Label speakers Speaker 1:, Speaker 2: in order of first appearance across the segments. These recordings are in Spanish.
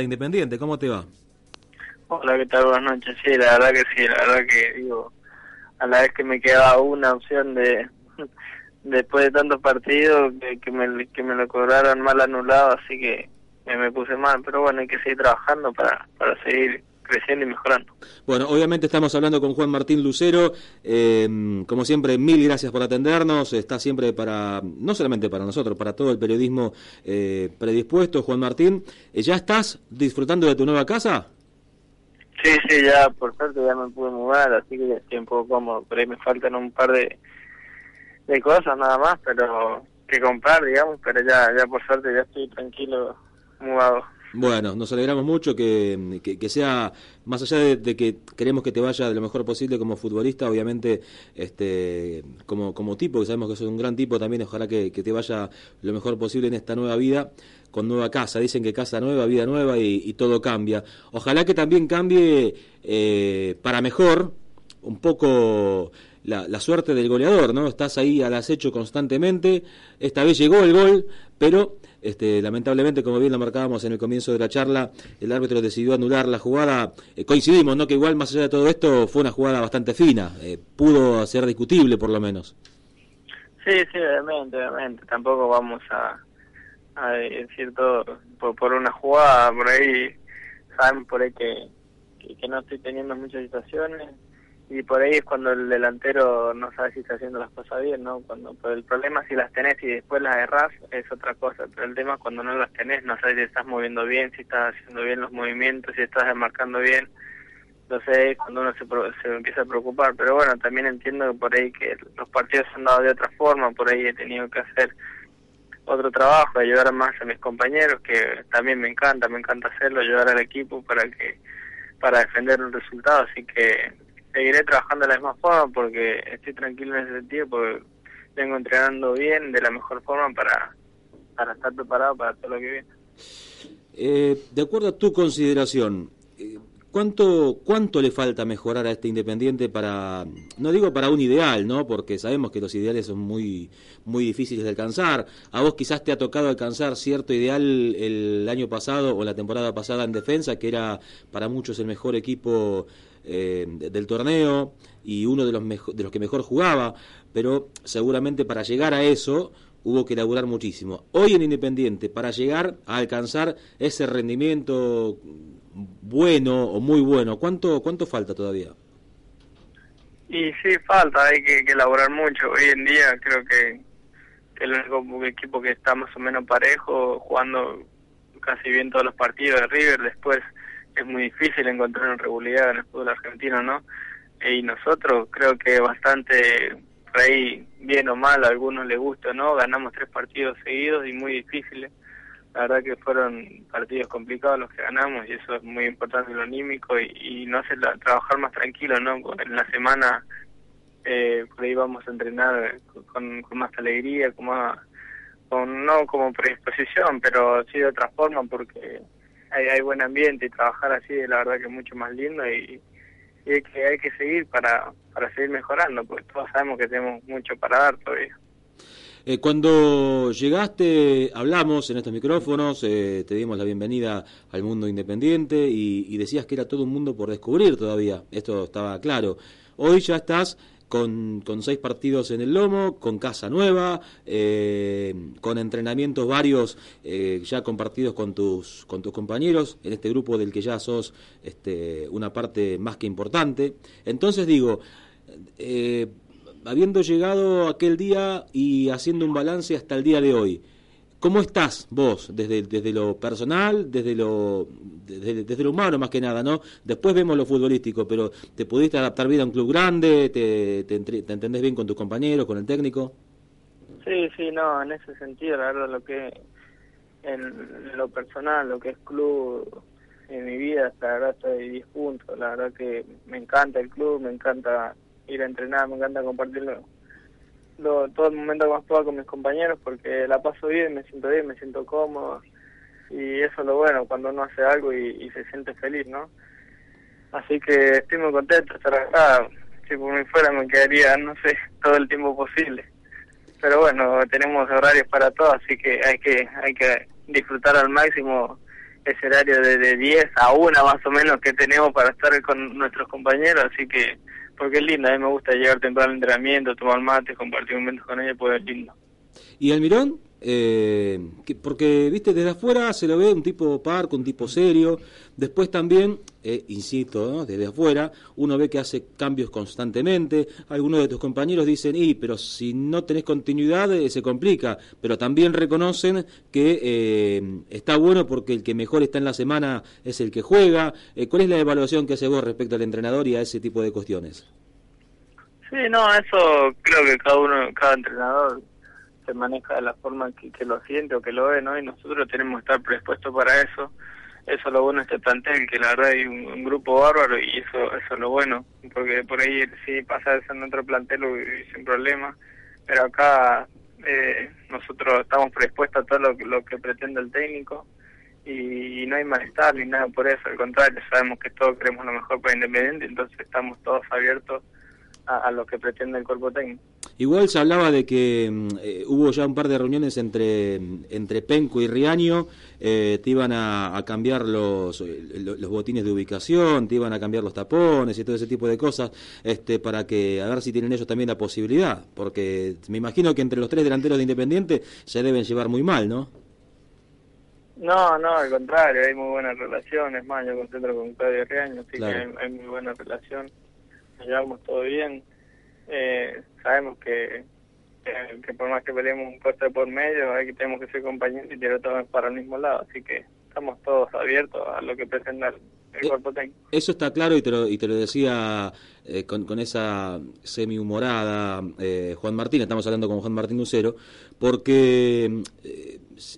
Speaker 1: Independiente, ¿cómo te va?
Speaker 2: Hola, ¿qué tal? Buenas noches. Sí, la verdad que sí, la verdad que digo, a la vez que me quedaba una opción de después de tantos partidos que, me, que me lo cobraron mal anulado, así que me, puse mal, pero bueno, hay que seguir trabajando para, para seguir creciendo y mejorando.
Speaker 1: Bueno, obviamente estamos hablando con Juan Martín Lucero, eh, como siempre, mil gracias por atendernos, está siempre para, no solamente para nosotros, para todo el periodismo eh, predispuesto, Juan Martín, ¿ya estás disfrutando de tu nueva casa?
Speaker 2: Sí, sí, ya por suerte ya me pude mudar, así que ya estoy un poco cómodo. Por ahí me faltan un par de, de cosas nada más, pero que comprar, digamos, pero ya, ya por suerte ya estoy tranquilo, mudado.
Speaker 1: Bueno, nos alegramos mucho que, que, sea, más allá de, que queremos que te vaya lo mejor posible como futbolista, obviamente este como, como tipo, que sabemos que sos un gran tipo también, ojalá que, que te vaya lo mejor posible en esta nueva vida, con nueva casa. Dicen que casa nueva, vida nueva y, todo cambia. Ojalá que también cambie eh, para mejor un poco la, la, suerte del goleador, ¿no? Estás ahí al acecho constantemente. Esta vez llegó el gol, pero este, lamentablemente, como bien lo marcábamos en el comienzo de la charla, el árbitro decidió anular la jugada. Eh, coincidimos, ¿no? Que igual, más allá de todo esto, fue una jugada bastante fina. Eh, pudo ser discutible, por lo menos.
Speaker 2: Sí, sí, obviamente, obviamente. Tampoco vamos a, a decir todo por, por una jugada. Por ahí, saben por ahí que, que no estoy teniendo muchas situaciones y por ahí es cuando el delantero no sabe si está haciendo las cosas bien, ¿no? Cuando pero el problema si las tenés y después las errás es otra cosa, pero el tema es cuando no las tenés, no sabes si estás moviendo bien, si estás haciendo bien los movimientos, si estás marcando bien, entonces cuando uno se, se empieza a preocupar, pero bueno, también entiendo por ahí que los partidos se han dado de otra forma, por ahí he tenido que hacer otro trabajo, ayudar más a mis compañeros, que también me encanta, me encanta hacerlo, ayudar al equipo para que para defender un resultado, así que seguiré trabajando de la misma forma porque estoy tranquilo en ese sentido, porque vengo entrenando bien, de la mejor forma para, para estar preparado para todo lo que viene.
Speaker 1: Eh, de acuerdo a tu consideración, eh, ¿cuánto, ¿cuánto le falta mejorar a este Independiente para, no digo para un ideal, ¿no? porque sabemos que los ideales son muy, muy difíciles de alcanzar. A vos quizás te ha tocado alcanzar cierto ideal el año pasado o la temporada pasada en defensa, que era para muchos el mejor equipo eh, del torneo y uno de los, de los que mejor jugaba, pero seguramente para llegar a eso hubo que elaborar muchísimo. Hoy en Independiente, para llegar a alcanzar ese rendimiento bueno o muy bueno, ¿cuánto, cuánto falta todavía?
Speaker 2: Y sí, falta, hay que, elaborar mucho. Hoy en día creo que, que el único equipo que está más o menos parejo, jugando casi bien todos los partidos de River, después es muy difícil encontrar una regularidad en el fútbol argentino, ¿no? Y nosotros creo que bastante, por ahí, bien o mal, a algunos les gusta, ¿no? Ganamos tres partidos seguidos y muy difíciles. La verdad que fueron partidos complicados los que ganamos y eso es muy importante lo anímico y, y no hace trabajar más tranquilo, ¿no? En la semana eh, por ahí vamos a entrenar con, con más alegría, con más, con, no como predisposición, pero sí de otra forma porque hay, buen ambiente y trabajar así la verdad que es mucho más lindo y, hay, que, hay que seguir para, para seguir mejorando, porque todos sabemos que tenemos mucho para dar todavía.
Speaker 1: Eh, cuando llegaste, hablamos en estos micrófonos, eh, te dimos la bienvenida al mundo independiente y, y, decías que era todo un mundo por descubrir todavía. Esto estaba claro. Hoy ya estás con, con seis partidos en el lomo, con casa nueva, eh, con entrenamientos varios eh, ya compartidos con tus, con tus compañeros, en este grupo del que ya sos este, una parte más que importante. Entonces digo, eh, habiendo llegado aquel día y haciendo un balance hasta el día de hoy, ¿Cómo estás vos desde, desde lo personal, desde lo, desde, lo humano más que nada, ¿no? Después vemos lo futbolístico, pero ¿te pudiste adaptar bien a un club grande? ¿Te, te, entendés bien con tus compañeros, con el técnico?
Speaker 2: Sí, sí, no, en ese sentido, la verdad, lo que en lo personal, lo que es club, en mi vida, la verdad estoy 10 puntos, la verdad que me encanta el club, me encanta ir a entrenar, me encanta compartirlo todo el momento que más pueda con mis compañeros porque la paso bien, me siento bien, me siento cómodo y eso es lo bueno cuando uno hace algo y, se siente feliz, ¿no? Así que estoy muy contento de estar acá, si por mí fuera me quedaría, no sé, todo el tiempo posible. Pero bueno, tenemos horarios para todo, así que hay que hay que disfrutar al máximo ese horario de, de 10 a 1 más o menos que tenemos para estar con nuestros compañeros, así que porque es lindo, a mí me gusta llegar temprano al entrenamiento, tomar mate, compartir momentos con ella, pues es lindo.
Speaker 1: ¿Y Almirón? Eh, porque, viste, desde afuera se lo ve un tipo parco, un tipo serio. Después también, eh, insisto, desde afuera, uno ve que hace cambios constantemente. Algunos de tus compañeros dicen, y, pero si no tenés continuidad eh, se complica. Pero también reconocen que eh, está bueno porque el que mejor está en la semana es el que juega. ¿Cuál es la evaluación que hace vos respecto al entrenador y a ese tipo de cuestiones?
Speaker 2: Sí, no, eso creo que cada uno, cada entrenador se maneja de la forma que, lo siente o que lo ve, ¿no? Y nosotros tenemos que estar predispuestos para eso. Eso es lo bueno de este plantel, que la verdad hay un, grupo bárbaro y eso, eso es lo bueno, porque por ahí si pasa eso en otro plantel sin problema, pero acá eh, nosotros estamos predispuestos a todo lo, que pretende el técnico y, no hay malestar ni nada por eso, al contrario, sabemos que todos queremos lo mejor para Independiente, entonces estamos todos abiertos a lo que pretende el cuerpo técnico.
Speaker 1: Igual se hablaba de que mm, eh, hubo ya un par de reuniones entre, entre Penco y Riaño, eh, te iban a, cambiar los, eh, los, botines de ubicación, te iban a cambiar los tapones y todo ese tipo de cosas, este, para que a ver si tienen ellos también la posibilidad, porque me imagino que entre los tres delanteros de Independiente se deben llevar muy mal, ¿no?
Speaker 2: No, no, al contrario, hay muy buenas relaciones, más yo concentro con Claudio Riaño, así que hay, hay muy buena relación, nos llevamos todo bien eh, sabemos que, que, por más que peleemos un puesto de por medio, hay que tenemos que ser compañeros y tirar todos para el mismo lado, así que estamos todos abiertos a lo que pretenda el, eh, cuerpo técnico.
Speaker 1: Eso está claro y te lo, y te lo decía eh, con, con, esa semi-humorada eh, Juan Martín, estamos hablando con Juan Martín Lucero, porque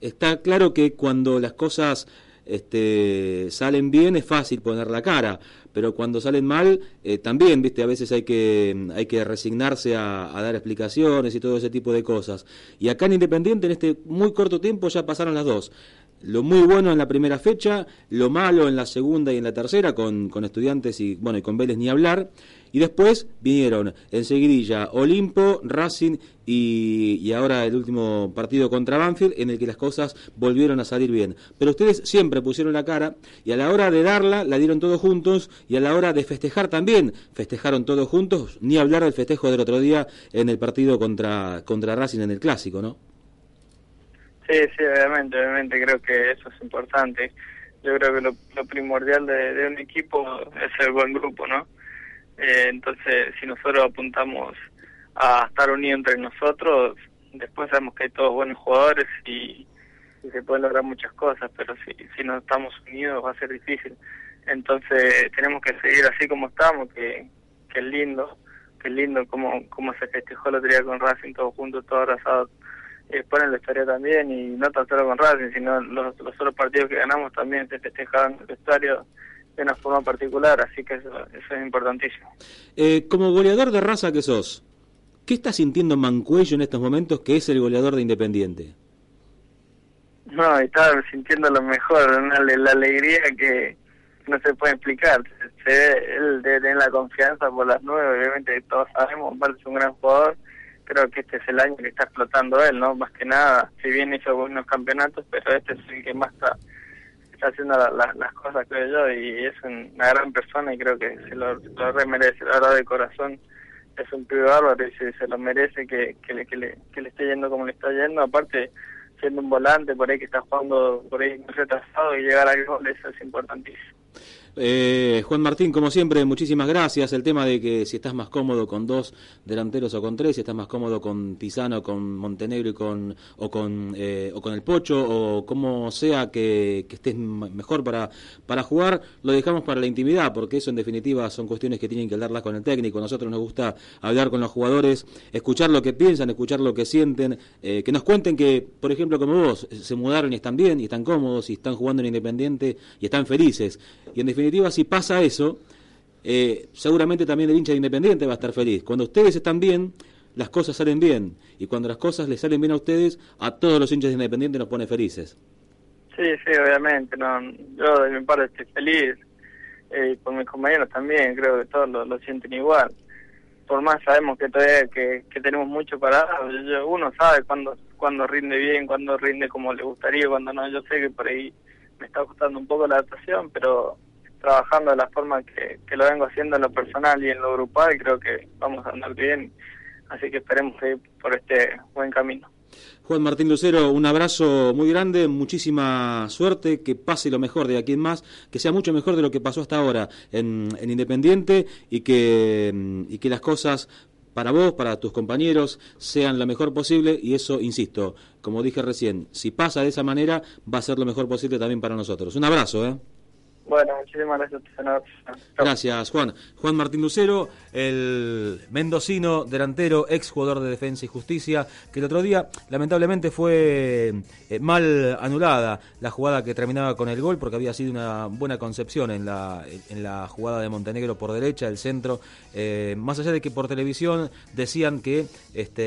Speaker 1: está claro que cuando las cosas este, salen bien es fácil poner la cara, pero cuando salen mal eh, también, viste, a veces hay que, hay que resignarse a, dar explicaciones y todo ese tipo de cosas. Y acá en Independiente en este muy corto tiempo ya pasaron las dos. Lo muy bueno en la primera fecha, lo malo en la segunda y en la tercera, con, con estudiantes y bueno y con Vélez ni hablar. Y después vinieron enseguidilla Olimpo, Racing y, y, ahora el último partido contra Banfield en el que las cosas volvieron a salir bien. Pero ustedes siempre pusieron la cara y a la hora de darla la dieron todos juntos y a la hora de festejar también festejaron todos juntos, ni hablar del festejo del otro día en el partido contra, contra Racing en el clásico, ¿no?
Speaker 2: Sí, sí, obviamente, obviamente creo que eso es importante. Yo creo que lo, lo primordial de, de un equipo es el buen grupo, ¿no? Eh, entonces, si nosotros apuntamos a estar unidos entre nosotros, después sabemos que hay todos buenos jugadores y, se pueden lograr muchas cosas, pero si, si no estamos unidos va a ser difícil. Entonces, tenemos que seguir así como estamos, que, que es lindo, que es lindo como, como se festejó otro día con Racing, todos juntos, todos abrazados. Y después en la historia también, y no tan solo con Racing, sino los, los otros partidos que ganamos también se festejaron en el estadio de una forma particular, así que eso, es importantísimo.
Speaker 1: Eh, como goleador de raza que sos, ¿qué está sintiendo Mancuello en estos momentos que es el goleador de Independiente?
Speaker 2: No, está sintiendo lo mejor, la alegría que no se puede explicar. Se ve, él debe tener la confianza por las nueve, obviamente todos sabemos, aparte es un gran jugador, creo que este es el año que está explotando él, ¿no? Más que nada, si bien hizo buenos campeonatos, pero este es el que más está haciendo las cosas, creo yo, y es una gran persona y creo que se lo, lo re merece, la verdad, de corazón. Es un pibe bárbaro y se, lo merece que, que, le, que, le, que le esté yendo como le está yendo. Aparte, siendo un volante por ahí que está jugando por ahí retrasado y llegar al gol, eso es importantísimo.
Speaker 1: Eh, Juan Martín, como siempre, muchísimas gracias. El tema de que si estás más cómodo con dos delanteros o con tres, si estás más cómodo con Tizano, con Montenegro y con, o, con, eh, o con el Pocho, o como sea que, estés mejor para, para jugar, lo dejamos para la intimidad, porque eso en definitiva son cuestiones que tienen que hablarlas con el técnico. Nosotros nos gusta hablar con los jugadores, escuchar lo que piensan, escuchar lo que sienten, eh, que nos cuenten que, por ejemplo, como vos, se mudaron y están bien, y están cómodos, y están jugando en Independiente y están felices. Y en definitiva, si pasa eso, eh, seguramente también el hincha de Independiente va a estar feliz. Cuando ustedes están bien, las cosas salen bien. Y cuando las cosas les salen bien a ustedes, a todos los hinchas de Independiente nos pone felices.
Speaker 2: Sí, sí, obviamente. No, yo de mi parte estoy feliz. Eh, con mis compañeros también, creo que todos lo, sienten igual. Por más sabemos que todavía que, tenemos mucho para uno sabe cuándo, cuando rinde bien, cuando rinde como le gustaría, cuando no. Yo sé que por ahí me está costando un poco la adaptación, pero trabajando de la forma que, lo vengo haciendo en lo personal y en lo grupal, creo que vamos a andar bien. Así que esperemos ir por este buen camino.
Speaker 1: Juan Martín Lucero, un abrazo muy grande, muchísima suerte, que pase lo mejor de aquí en más, que sea mucho mejor de lo que pasó hasta ahora en, en Independiente y que, y que las cosas para vos, para tus compañeros, sean lo mejor posible y eso, insisto, como dije recién, si pasa de esa manera, va a ser lo mejor posible también para nosotros. Un abrazo, ¿eh?
Speaker 2: Bueno, muchísimas gracias,
Speaker 1: Gracias, Juan. Juan Martín Lucero, el mendocino delantero, ex jugador de Defensa y Justicia, que el otro día lamentablemente fue eh, mal anulada la jugada que terminaba con el gol, porque había sido una buena concepción en la, en la jugada de Montenegro por derecha, el centro. Eh, más allá de que por televisión decían que este,